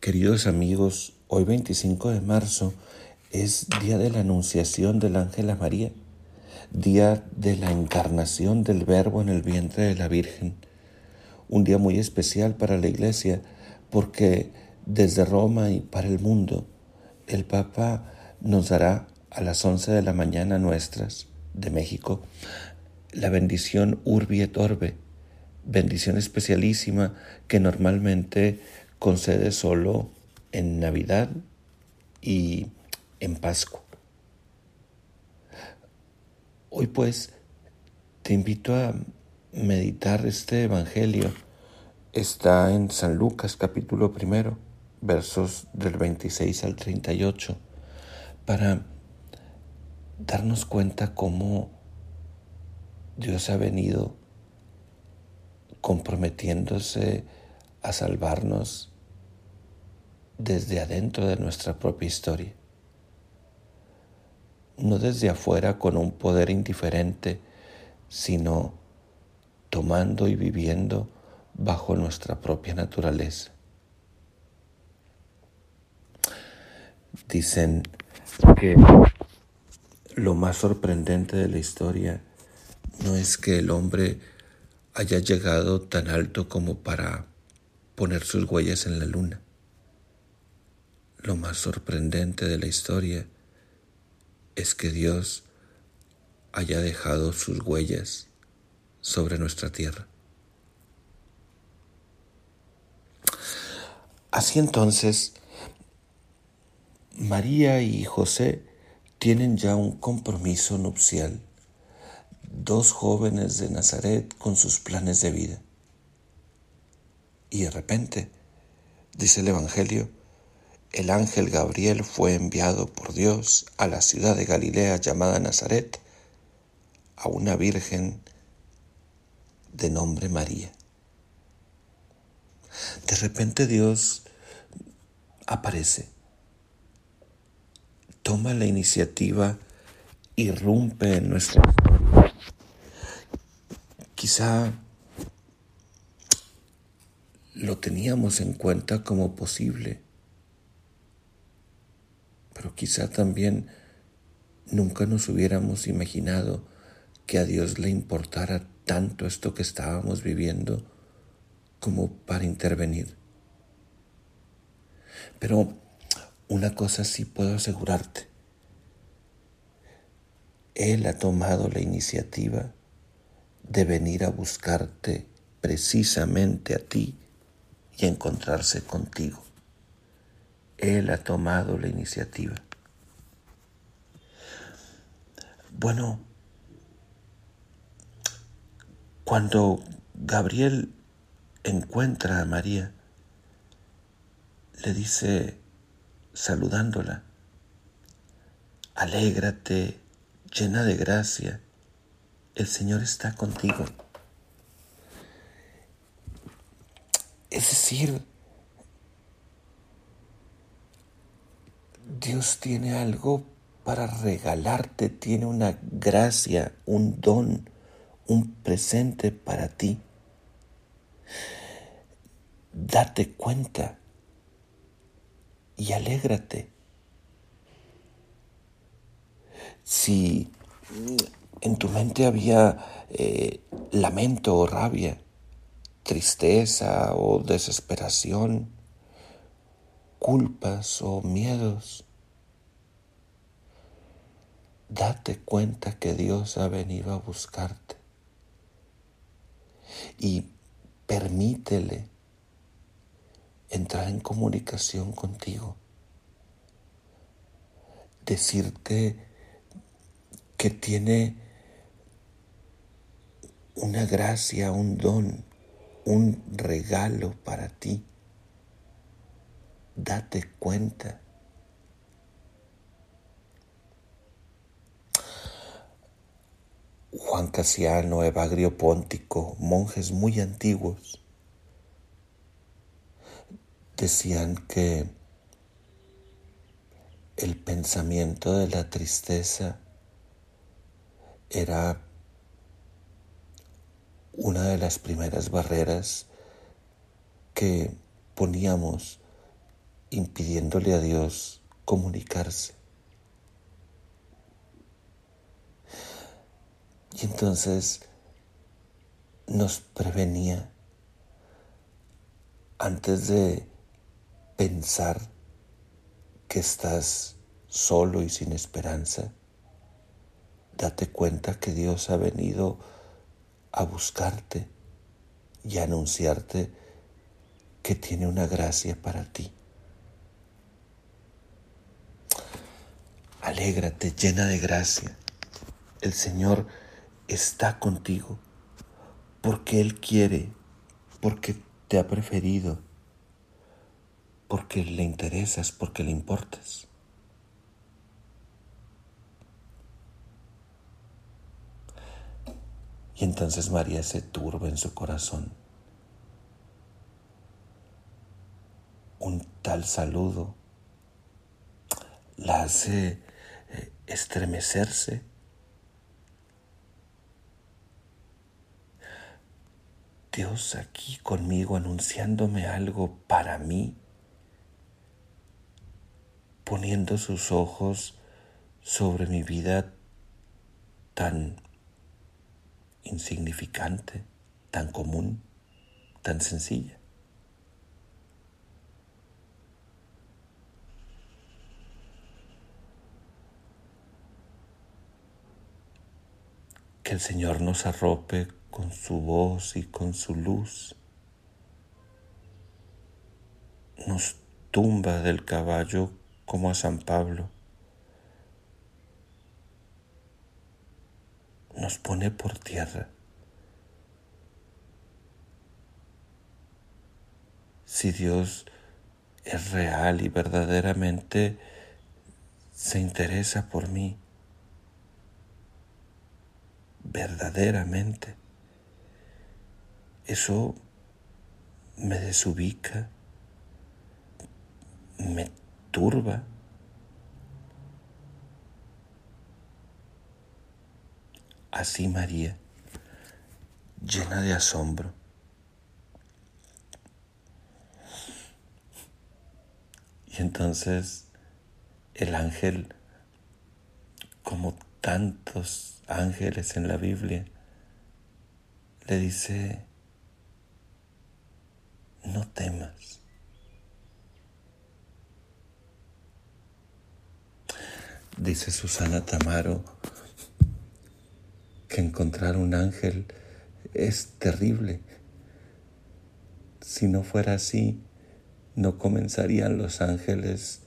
Queridos amigos, hoy 25 de marzo es día de la Anunciación del Ángel a María, día de la encarnación del Verbo en el vientre de la Virgen, un día muy especial para la Iglesia porque desde Roma y para el mundo el Papa nos dará a las 11 de la mañana nuestras de México la bendición Urbi et Orbe, bendición especialísima que normalmente concede solo en Navidad y en Pascua. Hoy pues te invito a meditar este Evangelio. Está en San Lucas capítulo primero, versos del 26 al 38, para darnos cuenta cómo Dios ha venido comprometiéndose a salvarnos desde adentro de nuestra propia historia, no desde afuera con un poder indiferente, sino tomando y viviendo bajo nuestra propia naturaleza. Dicen que lo más sorprendente de la historia no es que el hombre haya llegado tan alto como para poner sus huellas en la luna, lo más sorprendente de la historia es que Dios haya dejado sus huellas sobre nuestra tierra. Así entonces, María y José tienen ya un compromiso nupcial, dos jóvenes de Nazaret con sus planes de vida. Y de repente, dice el Evangelio, el ángel Gabriel fue enviado por Dios a la ciudad de Galilea llamada Nazaret, a una virgen de nombre María. De repente Dios aparece, toma la iniciativa, irrumpe en nuestra. Quizá lo teníamos en cuenta como posible pero quizá también nunca nos hubiéramos imaginado que a Dios le importara tanto esto que estábamos viviendo como para intervenir. Pero una cosa sí puedo asegurarte. Él ha tomado la iniciativa de venir a buscarte precisamente a ti y encontrarse contigo. Él ha tomado la iniciativa. Bueno, cuando Gabriel encuentra a María, le dice, saludándola, alégrate, llena de gracia, el Señor está contigo. Es decir, Dios tiene algo para regalarte, tiene una gracia, un don, un presente para ti. Date cuenta y alégrate. Si en tu mente había eh, lamento o rabia, tristeza o desesperación, culpas o miedos, date cuenta que Dios ha venido a buscarte y permítele entrar en comunicación contigo, decirte que tiene una gracia, un don, un regalo para ti. Date cuenta Juan Casiano, Evagrio Póntico, monjes muy antiguos, decían que el pensamiento de la tristeza era una de las primeras barreras que poníamos impidiéndole a Dios comunicarse. Y entonces nos prevenía antes de pensar que estás solo y sin esperanza, date cuenta que Dios ha venido a buscarte y a anunciarte que tiene una gracia para ti. Alégrate llena de gracia. El Señor está contigo porque Él quiere, porque te ha preferido, porque le interesas, porque le importas. Y entonces María se turba en su corazón. Un tal saludo la hace eh, estremecerse Dios aquí conmigo anunciándome algo para mí, poniendo sus ojos sobre mi vida tan insignificante, tan común, tan sencilla. Que el Señor nos arrope con su voz y con su luz. Nos tumba del caballo como a San Pablo. Nos pone por tierra. Si Dios es real y verdaderamente se interesa por mí, verdaderamente eso me desubica, me turba. Así María, llena de asombro. Y entonces el ángel, como tantos ángeles en la Biblia, le dice, no temas. Dice Susana Tamaro que encontrar un ángel es terrible. Si no fuera así, no comenzarían los ángeles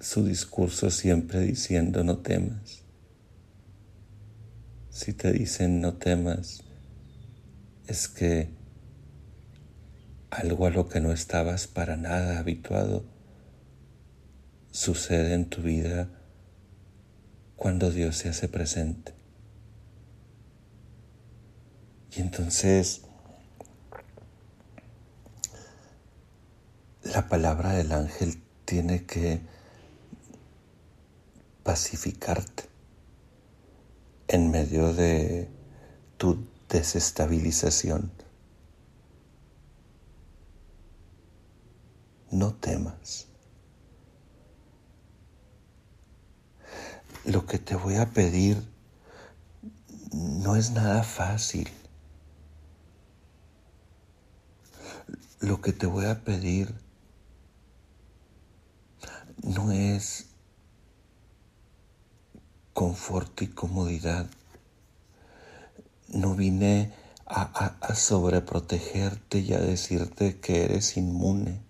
su discurso siempre diciendo no temas. Si te dicen no temas, es que algo a lo que no estabas para nada habituado sucede en tu vida cuando Dios se hace presente. Y entonces la palabra del ángel tiene que pacificarte en medio de tu desestabilización. No temas. Lo que te voy a pedir no es nada fácil. Lo que te voy a pedir no es confort y comodidad. No vine a, sobreprotegerte y a decirte que eres inmune.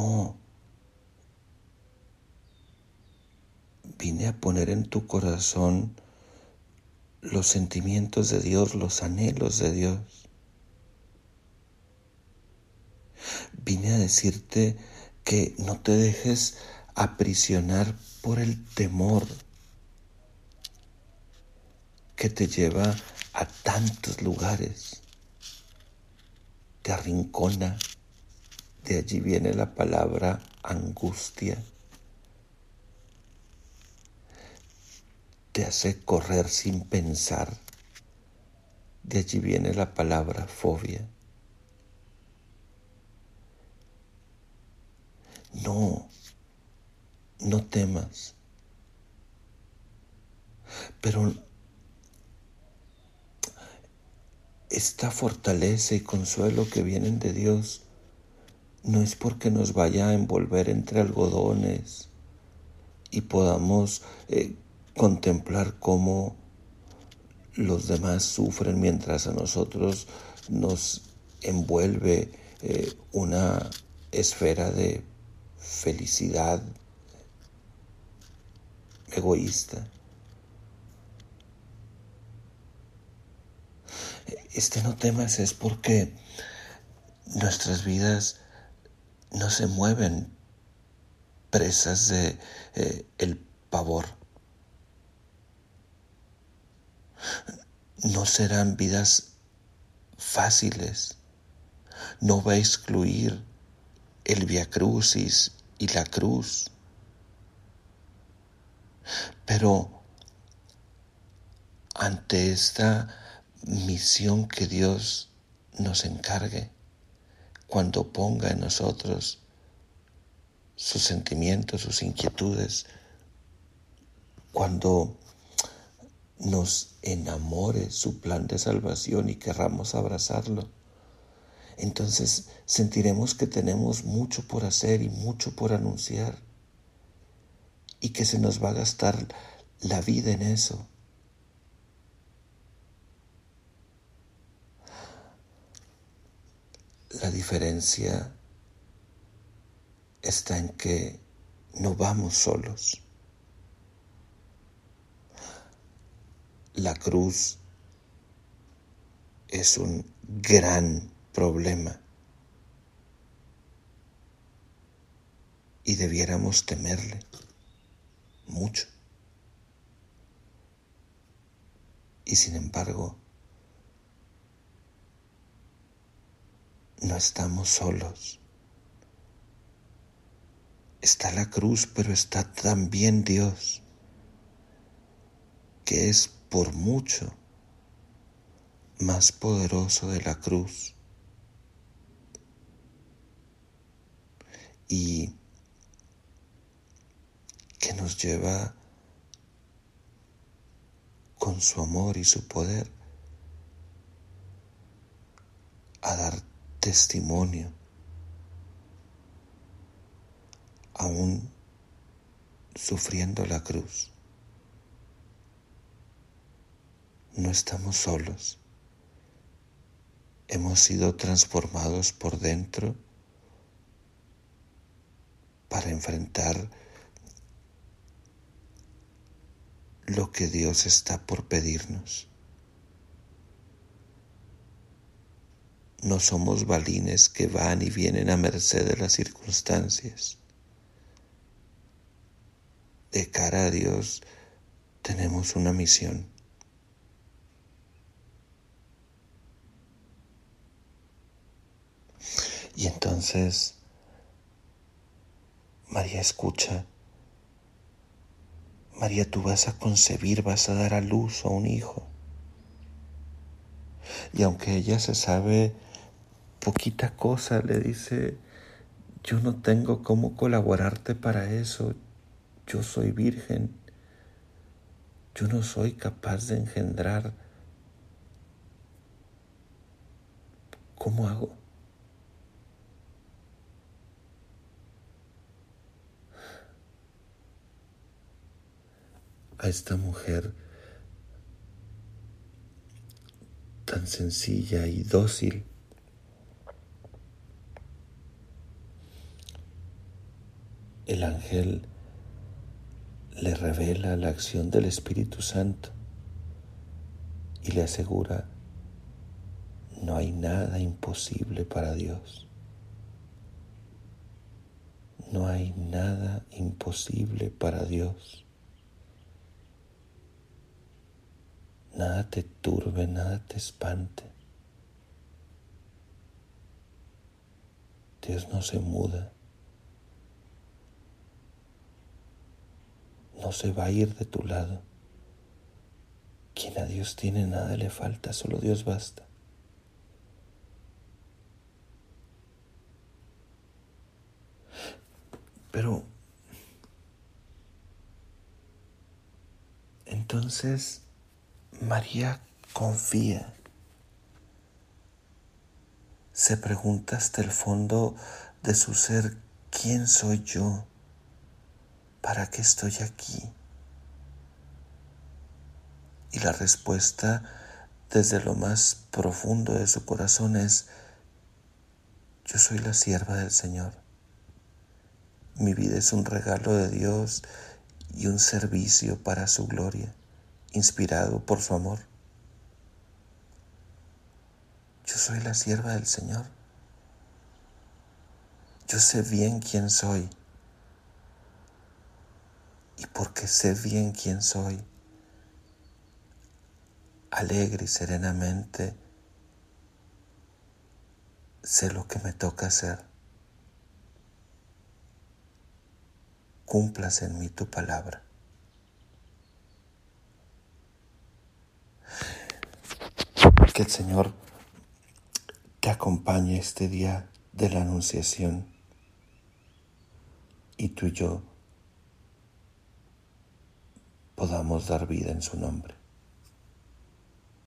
No. Vine a poner en tu corazón los sentimientos de Dios, los anhelos de Dios. Vine a decirte que no te dejes aprisionar por el temor que te lleva a tantos lugares, te arrincona, de allí viene la palabra angustia. Te hace correr sin pensar. De allí viene la palabra fobia. No, no temas. Pero esta fortaleza y consuelo que vienen de Dios no es porque nos vaya a envolver entre algodones y podamos eh, contemplar cómo los demás sufren mientras a nosotros nos envuelve eh, una esfera de felicidad egoísta. Este no temas es porque nuestras vidas no se mueven presas de eh, el pavor. No serán vidas fáciles. No va a excluir el Via Crucis y la cruz. Pero ante esta misión que Dios nos encargue, cuando ponga en nosotros sus sentimientos, sus inquietudes, cuando nos enamore su plan de salvación y querramos abrazarlo, entonces sentiremos que tenemos mucho por hacer y mucho por anunciar y que se nos va a gastar la vida en eso. La diferencia está en que no vamos solos. La cruz es un gran problema y debiéramos temerle mucho. Y sin embargo, no estamos solos. Está la cruz, pero está también Dios, que es por mucho más poderoso de la cruz. Y que nos lleva con su amor y su poder a dar testimonio, aún sufriendo la cruz. No estamos solos. Hemos sido transformados por dentro para enfrentar lo que Dios está por pedirnos. No somos balines que van y vienen a merced de las circunstancias. De cara a Dios tenemos una misión. Y entonces María escucha. María, tú vas a concebir, vas a dar a luz a un hijo. Y aunque ella se sabe poquita cosa, le dice, yo no tengo cómo colaborarte para eso, yo soy virgen, yo no soy capaz de engendrar. ¿Cómo hago? A esta mujer tan sencilla y dócil el ángel le revela la acción del Espíritu Santo y le asegura, no hay nada imposible para Dios. No hay nada imposible para Dios. Nada te turbe, nada te espante. Dios no se muda. No se va a ir de tu lado. Quien a Dios tiene nada le falta, solo Dios basta. Pero entonces María confía. Se pregunta hasta el fondo de su ser, ¿quién soy yo? ¿Para qué estoy aquí? Y la respuesta desde lo más profundo de su corazón es, yo soy la sierva del Señor. Mi vida es un regalo de Dios y un servicio para su gloria, inspirado por su amor. Yo soy la sierva del Señor. Yo sé bien quién soy. Y porque sé bien quién soy, alegre y serenamente sé lo que me toca hacer. Cumplas en mí tu palabra. Que el Señor te acompañe este día de la Anunciación y tú y yo podamos dar vida en su nombre.